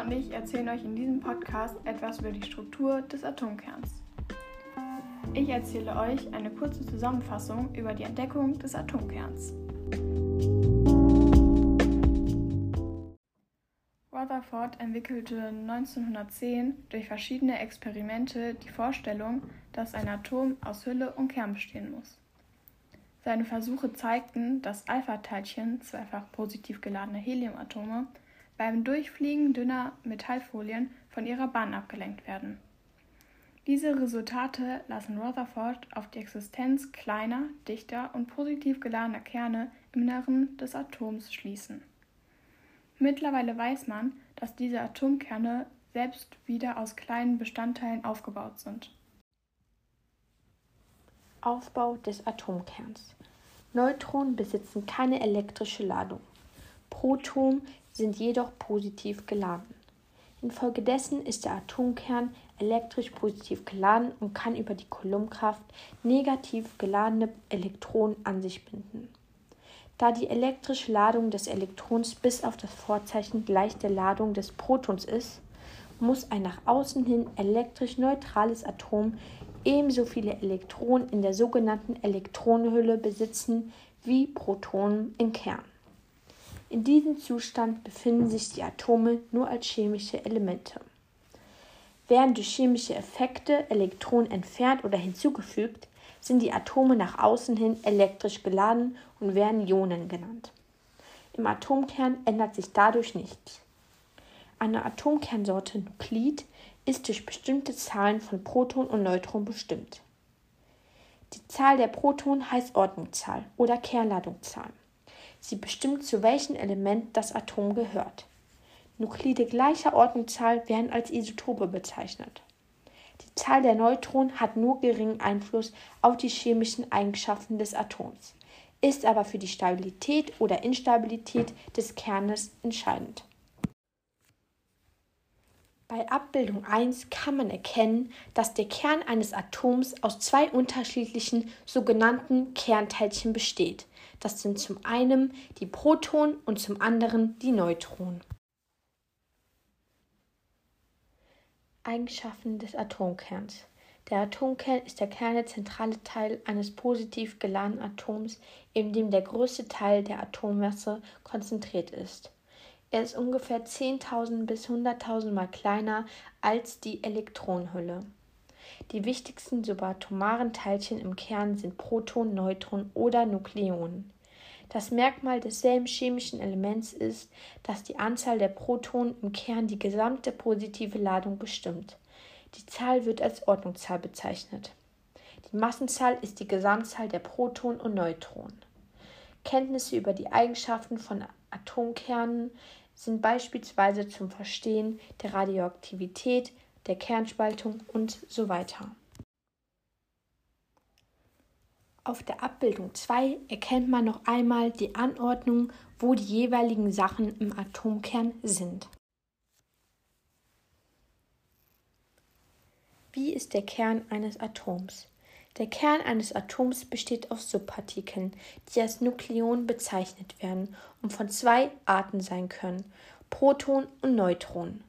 Und ich erzählen euch in diesem Podcast etwas über die Struktur des Atomkerns. Ich erzähle euch eine kurze Zusammenfassung über die Entdeckung des Atomkerns. Rutherford entwickelte 1910 durch verschiedene Experimente die Vorstellung, dass ein Atom aus Hülle und Kern bestehen muss. Seine Versuche zeigten, dass Alpha-Teilchen, zweifach positiv geladene Heliumatome, beim Durchfliegen dünner Metallfolien von ihrer Bahn abgelenkt werden. Diese Resultate lassen Rutherford auf die Existenz kleiner, dichter und positiv geladener Kerne im Inneren des Atoms schließen. Mittlerweile weiß man, dass diese Atomkerne selbst wieder aus kleinen Bestandteilen aufgebaut sind. Aufbau des Atomkerns. Neutronen besitzen keine elektrische Ladung. Protonen sind jedoch positiv geladen. Infolgedessen ist der Atomkern elektrisch positiv geladen und kann über die Coulombkraft negativ geladene Elektronen an sich binden. Da die elektrische Ladung des Elektrons bis auf das Vorzeichen gleich der Ladung des Protons ist, muss ein nach außen hin elektrisch neutrales Atom ebenso viele Elektronen in der sogenannten Elektronenhülle besitzen wie Protonen im Kern. In diesem Zustand befinden sich die Atome nur als chemische Elemente. Werden durch chemische Effekte Elektronen entfernt oder hinzugefügt, sind die Atome nach außen hin elektrisch geladen und werden Ionen genannt. Im Atomkern ändert sich dadurch nichts. Eine Atomkernsorte Nuklid ist durch bestimmte Zahlen von Proton und Neutron bestimmt. Die Zahl der Protonen heißt Ordnungszahl oder Kernladungszahl. Sie bestimmt, zu welchem Element das Atom gehört. Nuklide gleicher Ordnungszahl werden als Isotope bezeichnet. Die Zahl der Neutronen hat nur geringen Einfluss auf die chemischen Eigenschaften des Atoms, ist aber für die Stabilität oder Instabilität des Kernes entscheidend. Bei Abbildung 1 kann man erkennen, dass der Kern eines Atoms aus zwei unterschiedlichen sogenannten Kernteilchen besteht. Das sind zum einen die Protonen und zum anderen die Neutronen. Eigenschaften des Atomkerns. Der Atomkern ist der kernezentrale Teil eines positiv geladenen Atoms, in dem der größte Teil der Atommasse konzentriert ist. Er ist ungefähr 10.000 bis 100.000 Mal kleiner als die Elektronenhülle. Die wichtigsten subatomaren Teilchen im Kern sind Protonen, Neutronen oder Nukleonen. Das Merkmal desselben chemischen Elements ist, dass die Anzahl der Protonen im Kern die gesamte positive Ladung bestimmt. Die Zahl wird als Ordnungszahl bezeichnet. Die Massenzahl ist die Gesamtzahl der Protonen und Neutronen. Kenntnisse über die Eigenschaften von Atomkernen sind beispielsweise zum Verstehen der Radioaktivität, der Kernspaltung und so weiter. Auf der Abbildung 2 erkennt man noch einmal die Anordnung, wo die jeweiligen Sachen im Atomkern sind. Wie ist der Kern eines Atoms? Der Kern eines Atoms besteht aus Subpartikeln, die als Nukleon bezeichnet werden und von zwei Arten sein können: Proton und Neutron.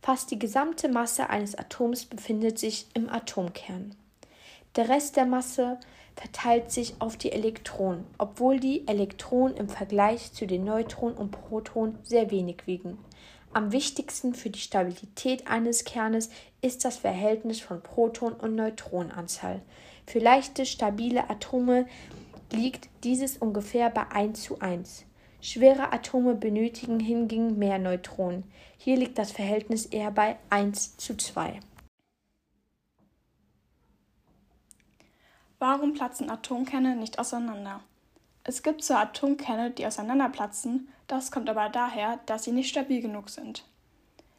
Fast die gesamte Masse eines Atoms befindet sich im Atomkern. Der Rest der Masse verteilt sich auf die Elektronen, obwohl die Elektronen im Vergleich zu den Neutronen und Protonen sehr wenig wiegen. Am wichtigsten für die Stabilität eines Kernes ist das Verhältnis von Proton- und Neutronenanzahl. Für leichte, stabile Atome liegt dieses ungefähr bei 1 zu 1. Schwere Atome benötigen hingegen mehr Neutronen. Hier liegt das Verhältnis eher bei 1 zu 2. Warum platzen Atomkerne nicht auseinander? Es gibt zwar Atomkerne, die auseinanderplatzen, das kommt aber daher, dass sie nicht stabil genug sind.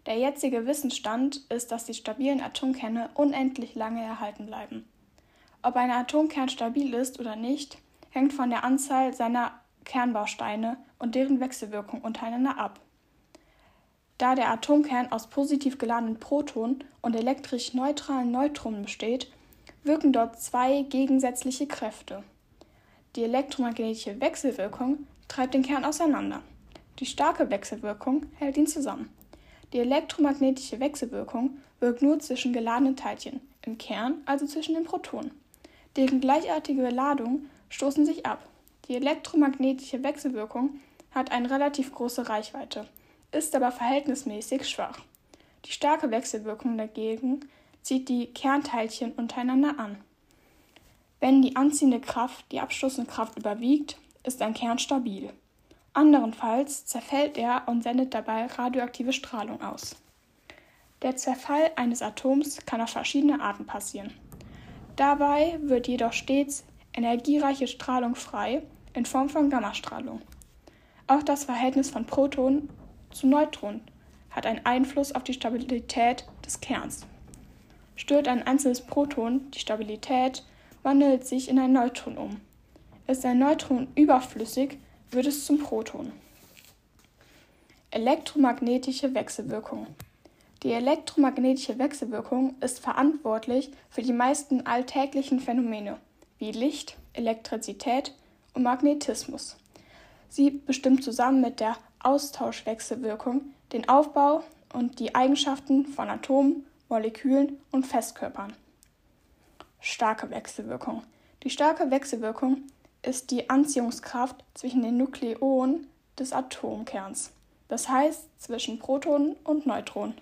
Der jetzige Wissensstand ist, dass die stabilen Atomkerne unendlich lange erhalten bleiben. Ob ein Atomkern stabil ist oder nicht, hängt von der Anzahl seiner Kernbausteine und deren Wechselwirkung untereinander ab. Da der Atomkern aus positiv geladenen Protonen und elektrisch neutralen Neutronen besteht, wirken dort zwei gegensätzliche Kräfte. Die elektromagnetische Wechselwirkung treibt den Kern auseinander. Die starke Wechselwirkung hält ihn zusammen. Die elektromagnetische Wechselwirkung wirkt nur zwischen geladenen Teilchen, im Kern also zwischen den Protonen. Deren gleichartige Ladungen stoßen sich ab. Die elektromagnetische Wechselwirkung hat eine relativ große Reichweite, ist aber verhältnismäßig schwach. Die starke Wechselwirkung dagegen zieht die Kernteilchen untereinander an. Wenn die anziehende Kraft die abstoßende Kraft überwiegt, ist ein Kern stabil. Anderenfalls zerfällt er und sendet dabei radioaktive Strahlung aus. Der Zerfall eines Atoms kann auf verschiedene Arten passieren. Dabei wird jedoch stets energiereiche Strahlung frei in Form von Gammastrahlung. Auch das Verhältnis von Protonen zu Neutronen hat einen Einfluss auf die Stabilität des Kerns. Stört ein einzelnes Proton die Stabilität, wandelt sich in ein Neutron um. Ist ein Neutron überflüssig, wird es zum Proton. Elektromagnetische Wechselwirkung. Die elektromagnetische Wechselwirkung ist verantwortlich für die meisten alltäglichen Phänomene wie Licht, Elektrizität und Magnetismus. Sie bestimmt zusammen mit der Austauschwechselwirkung den Aufbau und die Eigenschaften von Atomen, Molekülen und Festkörpern. Starke Wechselwirkung. Die starke Wechselwirkung ist die Anziehungskraft zwischen den Nukleonen des Atomkerns, das heißt zwischen Protonen und Neutronen.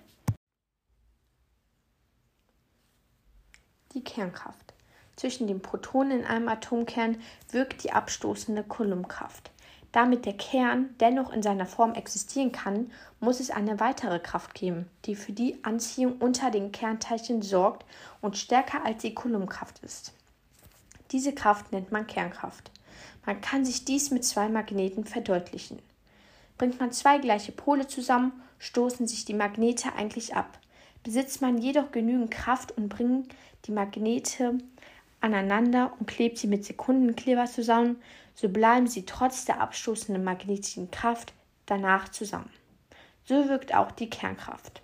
Die Kernkraft. Zwischen den Protonen in einem Atomkern wirkt die abstoßende Coulombkraft. Damit der Kern dennoch in seiner Form existieren kann, muss es eine weitere Kraft geben, die für die Anziehung unter den Kernteilchen sorgt und stärker als die Coulombkraft ist. Diese Kraft nennt man Kernkraft. Man kann sich dies mit zwei Magneten verdeutlichen. Bringt man zwei gleiche Pole zusammen, stoßen sich die Magnete eigentlich ab. Besitzt man jedoch genügend Kraft und bringt die Magnete aneinander und klebt sie mit Sekundenkleber zusammen, so bleiben sie trotz der abstoßenden magnetischen Kraft danach zusammen. So wirkt auch die Kernkraft.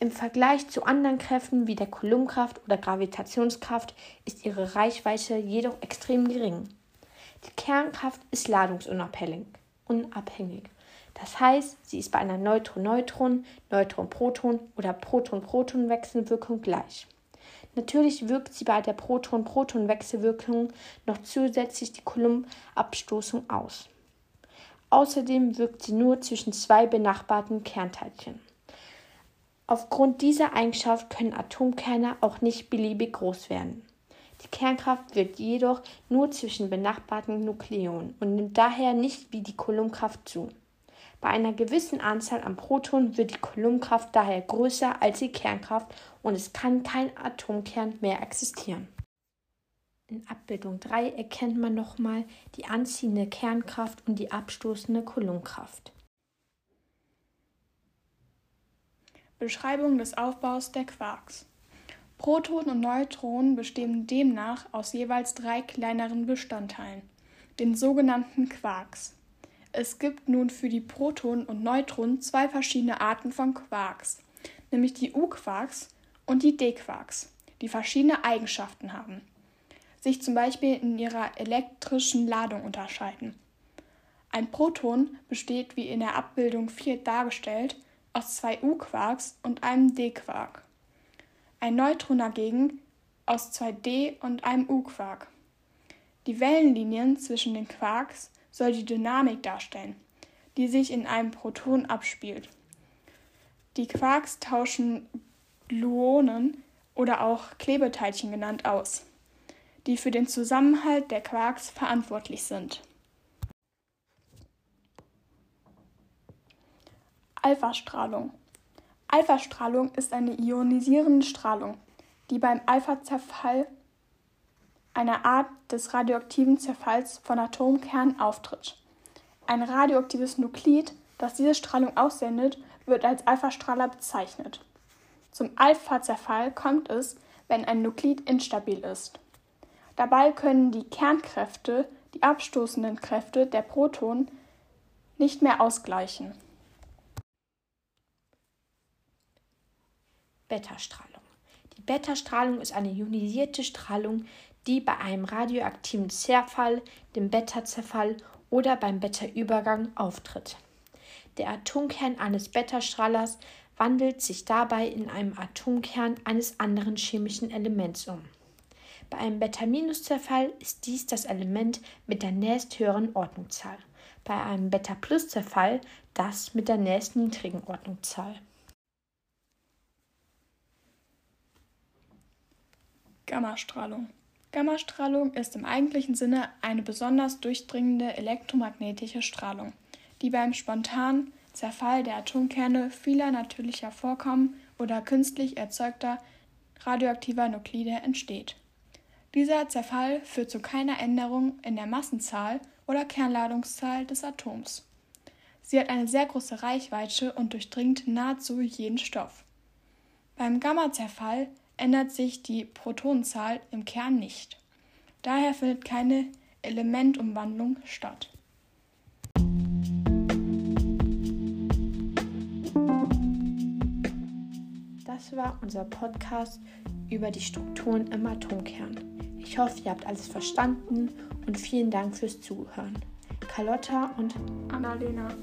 Im Vergleich zu anderen Kräften wie der Coulombkraft oder Gravitationskraft ist ihre Reichweite jedoch extrem gering. Die Kernkraft ist ladungsunabhängig. Unabhängig. Das heißt, sie ist bei einer Neutron-Neutron, Neutron-Proton oder Proton-Proton-Wechselwirkung gleich. Natürlich wirkt sie bei der Proton-Proton-Wechselwirkung noch zusätzlich die Coulomb-Abstoßung aus. Außerdem wirkt sie nur zwischen zwei benachbarten Kernteilchen. Aufgrund dieser Eigenschaft können Atomkerne auch nicht beliebig groß werden. Die Kernkraft wirkt jedoch nur zwischen benachbarten Nukleonen und nimmt daher nicht wie die Coulombkraft zu. Bei einer gewissen Anzahl an Protonen wird die Coulombkraft daher größer als die Kernkraft und es kann kein Atomkern mehr existieren. In Abbildung 3 erkennt man nochmal die anziehende Kernkraft und die abstoßende Coulombkraft. Beschreibung des Aufbaus der Quarks. Protonen und Neutronen bestehen demnach aus jeweils drei kleineren Bestandteilen, den sogenannten Quarks. Es gibt nun für die Protonen und Neutronen zwei verschiedene Arten von Quarks, nämlich die U-Quarks und die D-Quarks, die verschiedene Eigenschaften haben, sich zum Beispiel in ihrer elektrischen Ladung unterscheiden. Ein Proton besteht, wie in der Abbildung 4 dargestellt, aus zwei U-Quarks und einem D-Quark. Ein Neutron dagegen aus zwei D und einem U-Quark. Die Wellenlinien zwischen den Quarks soll die Dynamik darstellen, die sich in einem Proton abspielt. Die Quarks tauschen Gluonen oder auch Klebeteilchen genannt aus, die für den Zusammenhalt der Quarks verantwortlich sind. Alphastrahlung. Alphastrahlung ist eine ionisierende Strahlung, die beim Alpha-Zerfall einer Art des radioaktiven Zerfalls von Atomkernen auftritt. Ein radioaktives Nuklid, das diese Strahlung aussendet, wird als Alphastrahler bezeichnet. Zum Alpha-Zerfall kommt es, wenn ein Nuklid instabil ist. Dabei können die Kernkräfte die abstoßenden Kräfte der Protonen nicht mehr ausgleichen. Beta-Strahlung. Die Beta-Strahlung ist eine ionisierte Strahlung, die bei einem radioaktiven Zerfall, dem Beta-Zerfall oder beim Beta-Übergang auftritt. Der Atomkern eines Beta-Strahlers wandelt sich dabei in einem Atomkern eines anderen chemischen Elements um. Bei einem Beta-Zerfall ist dies das Element mit der nächsthöheren Ordnungszahl, bei einem Beta-Zerfall das mit der nächstniedrigen Ordnungszahl. Gammastrahlung. Gammastrahlung ist im eigentlichen Sinne eine besonders durchdringende elektromagnetische Strahlung, die beim spontanen Zerfall der Atomkerne vieler natürlicher Vorkommen oder künstlich erzeugter radioaktiver Nuklide entsteht. Dieser Zerfall führt zu keiner Änderung in der Massenzahl oder Kernladungszahl des Atoms. Sie hat eine sehr große Reichweite und durchdringt nahezu jeden Stoff. Beim Gammazerfall ändert sich die Protonenzahl im Kern nicht. Daher findet keine Elementumwandlung statt. Das war unser Podcast über die Strukturen im Atomkern. Ich hoffe, ihr habt alles verstanden und vielen Dank fürs Zuhören. Carlotta und Annalena.